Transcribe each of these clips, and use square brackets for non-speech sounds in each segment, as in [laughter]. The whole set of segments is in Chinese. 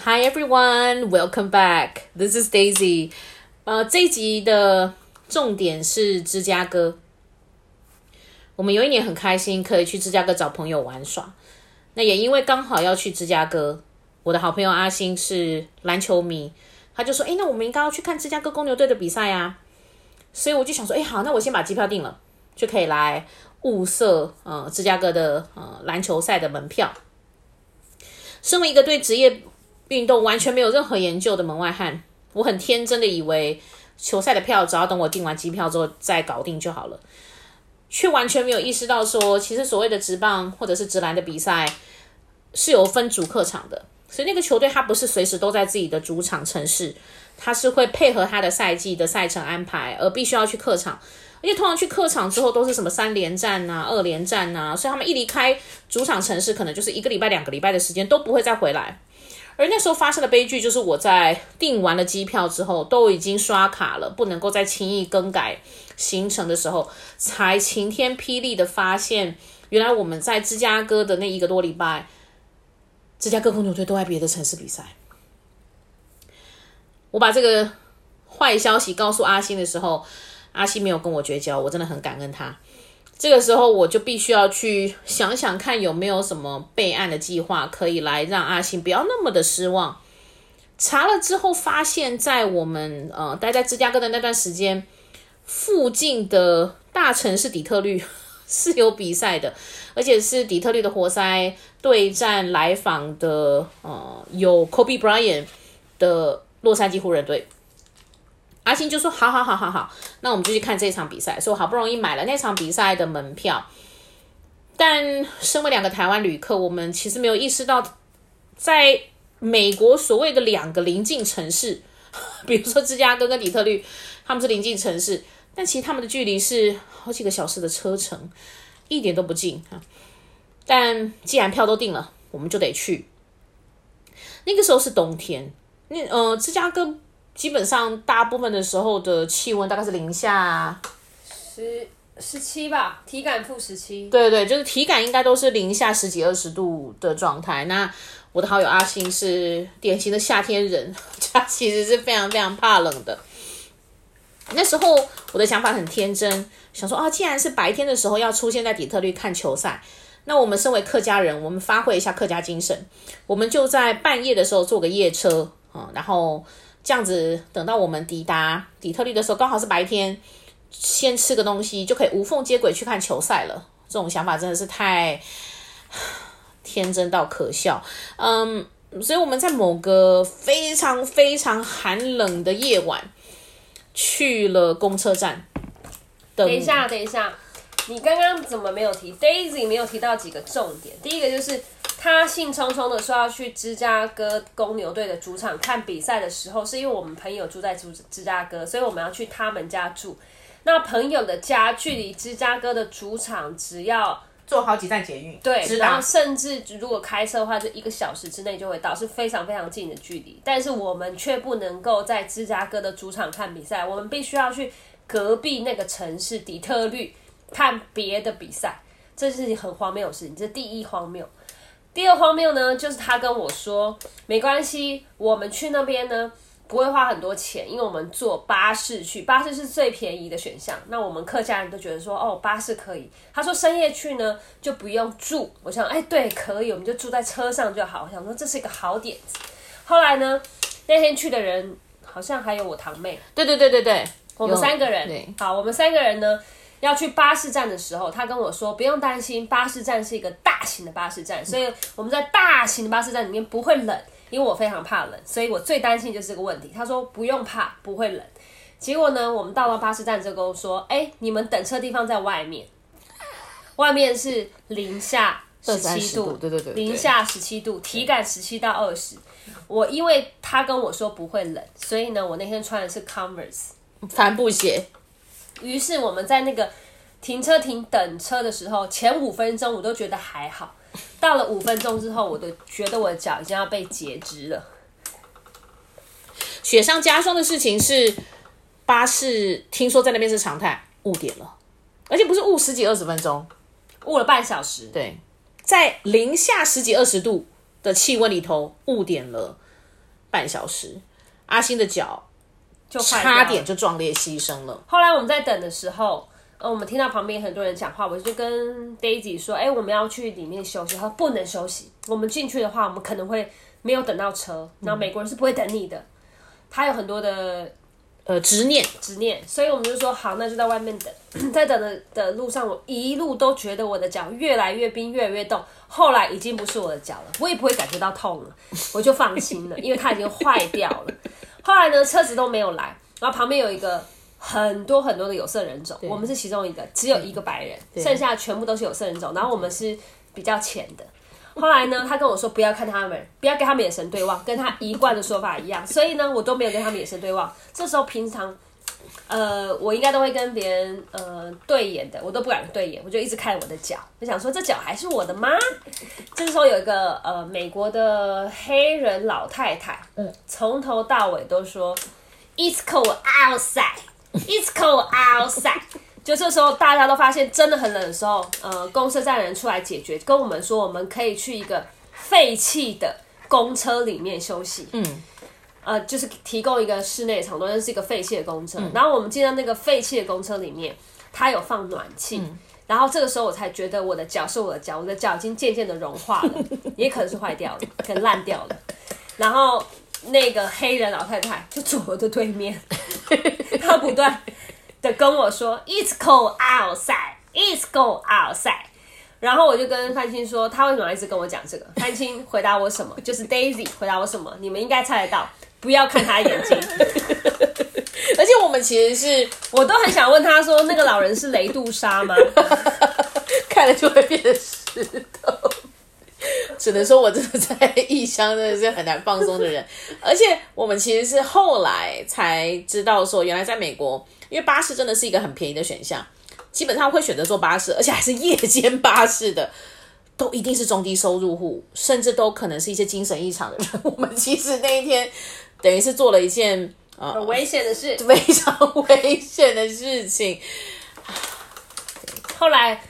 Hi everyone, welcome back. This is Daisy. 呃，这一集的重点是芝加哥。我们有一年很开心，可以去芝加哥找朋友玩耍。那也因为刚好要去芝加哥，我的好朋友阿星是篮球迷，他就说：“诶，那我们应该要去看芝加哥公牛队的比赛啊。”所以我就想说：“诶，好，那我先把机票订了，就可以来物色呃芝加哥的呃篮球赛的门票。”身为一个对职业运动完全没有任何研究的门外汉，我很天真的以为球赛的票只要等我订完机票之后再搞定就好了，却完全没有意识到说，其实所谓的直棒或者是直篮的比赛是有分主客场的，所以那个球队它不是随时都在自己的主场城市，它是会配合它的赛季的赛程安排，而必须要去客场。而且通常去客场之后都是什么三连战呐、二连战呐，所以他们一离开主场城市，可能就是一个礼拜、两个礼拜的时间都不会再回来。而那时候发生的悲剧就是我在订完了机票之后，都已经刷卡了，不能够再轻易更改行程的时候，才晴天霹雳的发现，原来我们在芝加哥的那一个多礼拜，芝加哥公牛队都在别的城市比赛。我把这个坏消息告诉阿星的时候。阿星没有跟我绝交，我真的很感恩他。这个时候我就必须要去想想看有没有什么备案的计划，可以来让阿星不要那么的失望。查了之后发现，在我们呃待在芝加哥的那段时间，附近的大城市底特律 [laughs] 是有比赛的，而且是底特律的活塞对战来访的呃有 Kobe Bryant 的洛杉矶湖人队。阿星就说：“好好好好好，那我们就去看这场比赛。”所以我好不容易买了那场比赛的门票，但身为两个台湾旅客，我们其实没有意识到，在美国所谓的两个邻近城市，[laughs] 比如说芝加哥跟底特律，他们是邻近城市，但其实他们的距离是好几个小时的车程，一点都不近啊。但既然票都订了，我们就得去。那个时候是冬天，那呃，芝加哥。基本上大部分的时候的气温大概是零下十十七吧，体感负十七。对对，就是体感应该都是零下十几二十度的状态。那我的好友阿星是典型的夏天人，[laughs] 他其实是非常非常怕冷的。那时候我的想法很天真，想说啊，既然是白天的时候要出现在底特律看球赛，那我们身为客家人，我们发挥一下客家精神，我们就在半夜的时候坐个夜车啊，然后。这样子，等到我们抵达底特律的时候，刚好是白天，先吃个东西就可以无缝接轨去看球赛了。这种想法真的是太天真到可笑。嗯，所以我们在某个非常非常寒冷的夜晚，去了公车站。等一下，等一下，你刚刚怎么没有提？Daisy 没有提到几个重点。第一个就是。他兴冲冲的说要去芝加哥公牛队的主场看比赛的时候，是因为我们朋友住在芝芝加哥，所以我们要去他们家住。那朋友的家距离芝加哥的主场只要坐好几站捷运，对，然后甚至如果开车的话，就一个小时之内就会到，是非常非常近的距离。但是我们却不能够在芝加哥的主场看比赛，我们必须要去隔壁那个城市底特律看别的比赛，这是很荒谬的事情，这是第一荒谬。第二荒谬呢，就是他跟我说没关系，我们去那边呢不会花很多钱，因为我们坐巴士去，巴士是最便宜的选项。那我们客家人都觉得说，哦，巴士可以。他说深夜去呢就不用住，我想，哎，对，可以，我们就住在车上就好。我想说这是一个好点子。后来呢，那天去的人好像还有我堂妹，对对对对对，我们三个人。好，我们三个人呢。要去巴士站的时候，他跟我说不用担心，巴士站是一个大型的巴士站，所以我们在大型的巴士站里面不会冷，因为我非常怕冷，所以我最担心就是这个问题。他说不用怕，不会冷。结果呢，我们到了巴士站之后跟我说，哎、欸，你们等车地方在外面，外面是零下十七度，对对对，零下十七度，体感十七到二十。我因为他跟我说不会冷，所以呢，我那天穿的是 Converse 帆布鞋。于是我们在那个停车亭等车的时候，前五分钟我都觉得还好，到了五分钟之后，我都觉得我的脚已经要被截肢了。雪上加霜的事情是，巴士听说在那边是常态，误点了，而且不是误十几二十分钟，误了半小时。对，在零下十几二十度的气温里头误点了半小时，阿星的脚就差点就壮烈牺牲了。后来我们在等的时候，呃，我们听到旁边很多人讲话，我就跟 Daisy 说：“哎，我们要去里面休息。”他说：“不能休息，我们进去的话，我们可能会没有等到车。然后美国人是不会等你的，嗯、他有很多的。”呃，执念，执念，所以我们就说好，那就在外面等。[clears throat] 在等的的路上，我一路都觉得我的脚越来越冰，越来越冻。后来已经不是我的脚了，我也不会感觉到痛了，我就放心了，因为它已经坏掉了。后来呢，车子都没有来，然后旁边有一个很多很多的有色人种，我们是其中一个，只有一个白人，剩下全部都是有色人种。然后我们是比较浅的。后来呢，他跟我说不要看他们，不要跟他们眼神对望，跟他一贯的说法一样。所以呢，我都没有跟他们眼神对望。这时候平常，呃，我应该都会跟别人呃对眼的，我都不敢对眼，我就一直看我的脚，我想说这脚还是我的吗？[laughs] 这时候有一个呃美国的黑人老太太，嗯，从头到尾都说 It's cold outside, It's cold outside。就这时候，大家都发现真的很冷的时候，呃，公车站人出来解决，跟我们说我们可以去一个废弃的公车里面休息。嗯，呃，就是提供一个室内场所，那是一个废弃的公车。嗯、然后我们进到那个废弃的公车里面，它有放暖气。嗯、然后这个时候我才觉得我的脚是我的脚，我的脚已经渐渐的融化了，[laughs] 也可能是坏掉了，可能烂掉了。然后那个黑人老太太就坐我的对面，[laughs] 她不断。的跟我说，It's cold outside, It's cold outside。然后我就跟范青说，他为什么要一直跟我讲这个？[laughs] 范青回答我什么？就是 Daisy 回答我什么？你们应该猜得到，不要看他眼睛。[laughs] 而且我们其实是，我都很想问他说，那个老人是雷杜莎吗？[laughs] 看了就会变成石头。只能说我真的在异乡真的是很难放松的人。而且我们其实是后来才知道说，原来在美国。因为巴士真的是一个很便宜的选项，基本上会选择坐巴士，而且还是夜间巴士的，都一定是中低收入户，甚至都可能是一些精神异常的人。我们其实那一天 [laughs] 等于是做了一件呃很危险的事，[laughs] 非常危险的事情。后来。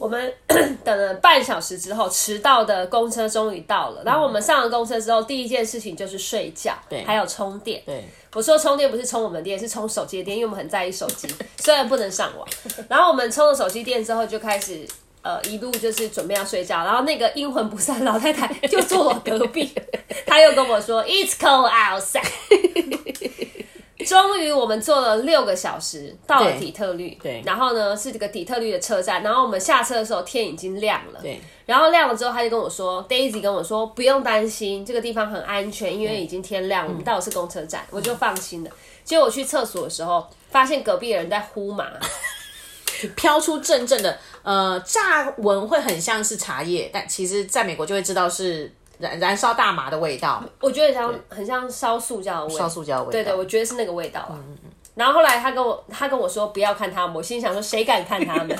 我们 [coughs] 等了半小时之后，迟到的公车终于到了。然后我们上了公车之后，第一件事情就是睡觉，对，还有充电。对，我说充电不是充我们电，是充手机的电，因为我们很在意手机，虽然不能上网。然后我们充了手机电之后，就开始呃一路就是准备要睡觉。然后那个阴魂不散老太太 [laughs] 就坐我隔壁，她又跟我说：“It's cold outside。”终于，我们坐了六个小时到了底特律。对，然后呢是这个底特律的车站。然后我们下车的时候天已经亮了。对，然后亮了之后，他就跟我说，Daisy 跟我说不用担心，这个地方很安全，因为已经天亮了。我们到的是公车站，我就放心了。结果我去厕所的时候，发现隔壁的人在呼麻，[laughs] 飘出阵阵的，呃，炸闻会很像是茶叶，但其实在美国就会知道是。燃燃烧大麻的味道，我觉得像很像烧塑胶的味，烧塑胶味道。对对，我觉得是那个味道啊。嗯嗯。然后后来他跟我他跟我说不要看他们，我心想说谁敢看他们？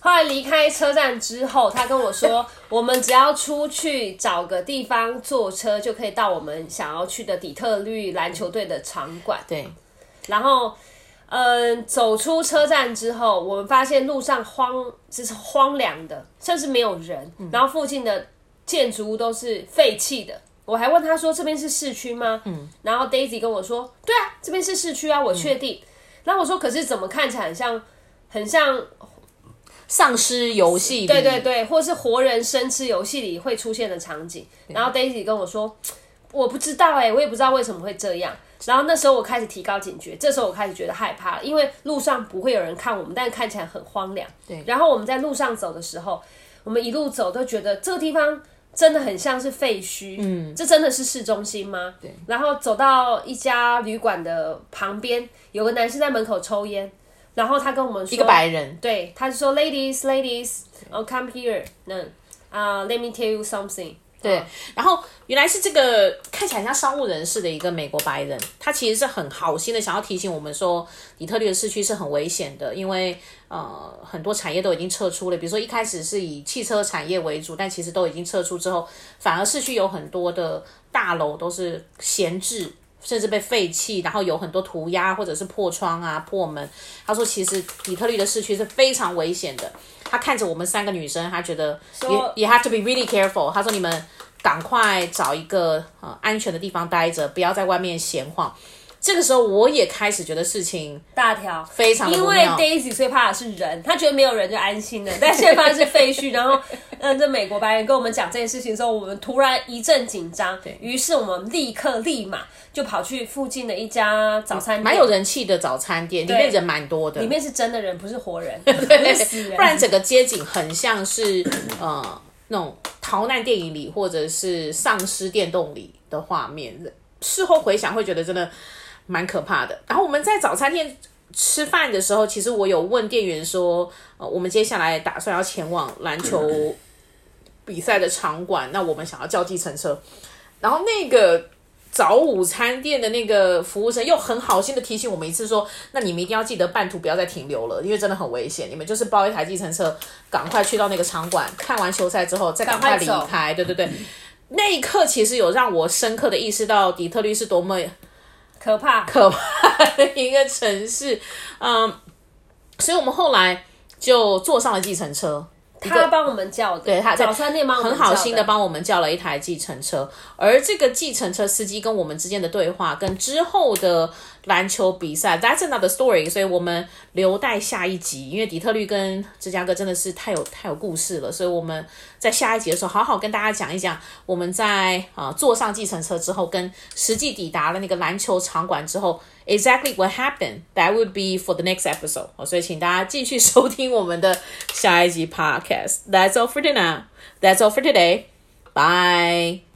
后来离开车站之后，他跟我说我们只要出去找个地方坐车就可以到我们想要去的底特律篮球队的场馆。对。然后，嗯、呃，走出车站之后，我们发现路上荒就是荒凉的，甚至没有人。嗯、然后附近的。建筑物都是废弃的，我还问他说：“这边是市区吗？”嗯，然后 Daisy 跟我说：“对啊，这边是市区啊，我确定。嗯”然后我说：“可是怎么看起来很像，很像丧尸游戏？对对对，或是活人生吃游戏里会出现的场景。”然后 Daisy 跟我说：“我不知道哎、欸，我也不知道为什么会这样。”然后那时候我开始提高警觉，这时候我开始觉得害怕了，因为路上不会有人看我们，但看起来很荒凉。对，然后我们在路上走的时候，我们一路走都觉得这个地方。真的很像是废墟，嗯，这真的是市中心吗？对。然后走到一家旅馆的旁边，有个男生在门口抽烟，然后他跟我们说，一个白人，对，他就说，ladies，ladies，oh come here，嗯啊，let me tell you something。对，然后原来是这个看起来像商务人士的一个美国白人，他其实是很好心的，想要提醒我们说，底特律的市区是很危险的，因为呃很多产业都已经撤出了，比如说一开始是以汽车产业为主，但其实都已经撤出之后，反而市区有很多的大楼都是闲置，甚至被废弃，然后有很多涂鸦或者是破窗啊、破门。他说，其实底特律的市区是非常危险的。他看着我们三个女生，他觉得也也 have to be really careful。他说你们。赶快找一个呃安全的地方待着，不要在外面闲晃。这个时候，我也开始觉得事情大条非常因为 Daisy 最怕的是人，他觉得没有人就安心了。但现在发现是废墟，然后嗯，[laughs] 这美国白人跟我们讲这件事情的时候，我们突然一阵紧张。对，于是我们立刻立马就跑去附近的一家早餐店，蛮有人气的早餐店，里面人蛮多的，里面是真的人，不是活人，[laughs] 不是死人。不然整个街景很像是呃那种逃难电影里或者是丧尸电动里的画面。事后回想会觉得真的。蛮可怕的。然后我们在早餐店吃饭的时候，其实我有问店员说，呃，我们接下来打算要前往篮球 [laughs] 比赛的场馆，那我们想要叫计程车。然后那个早午餐店的那个服务生又很好心的提醒我们一次说，那你们一定要记得半途不要再停留了，因为真的很危险。你们就是包一台计程车，赶快去到那个场馆，看完球赛之后再赶快离开。对对对，那一刻其实有让我深刻的意识到底特律是多么。可怕，可怕的一个城市，嗯，所以我们后来就坐上了计程车。他帮我们叫的，对，他早餐店帮很好心的帮我们叫了一台计程车，而这个计程车司机跟我们之间的对话，跟之后的篮球比赛，That's another story，所以我们留待下一集，因为底特律跟芝加哥真的是太有太有故事了，所以我们在下一集的时候好好跟大家讲一讲，我们在啊坐上计程车之后，跟实际抵达了那个篮球场馆之后。Exactly what happened? That would be for the next episode. 所以请大家继续收听我们的下一集 podcast. That's all for now. That's all for today. Bye.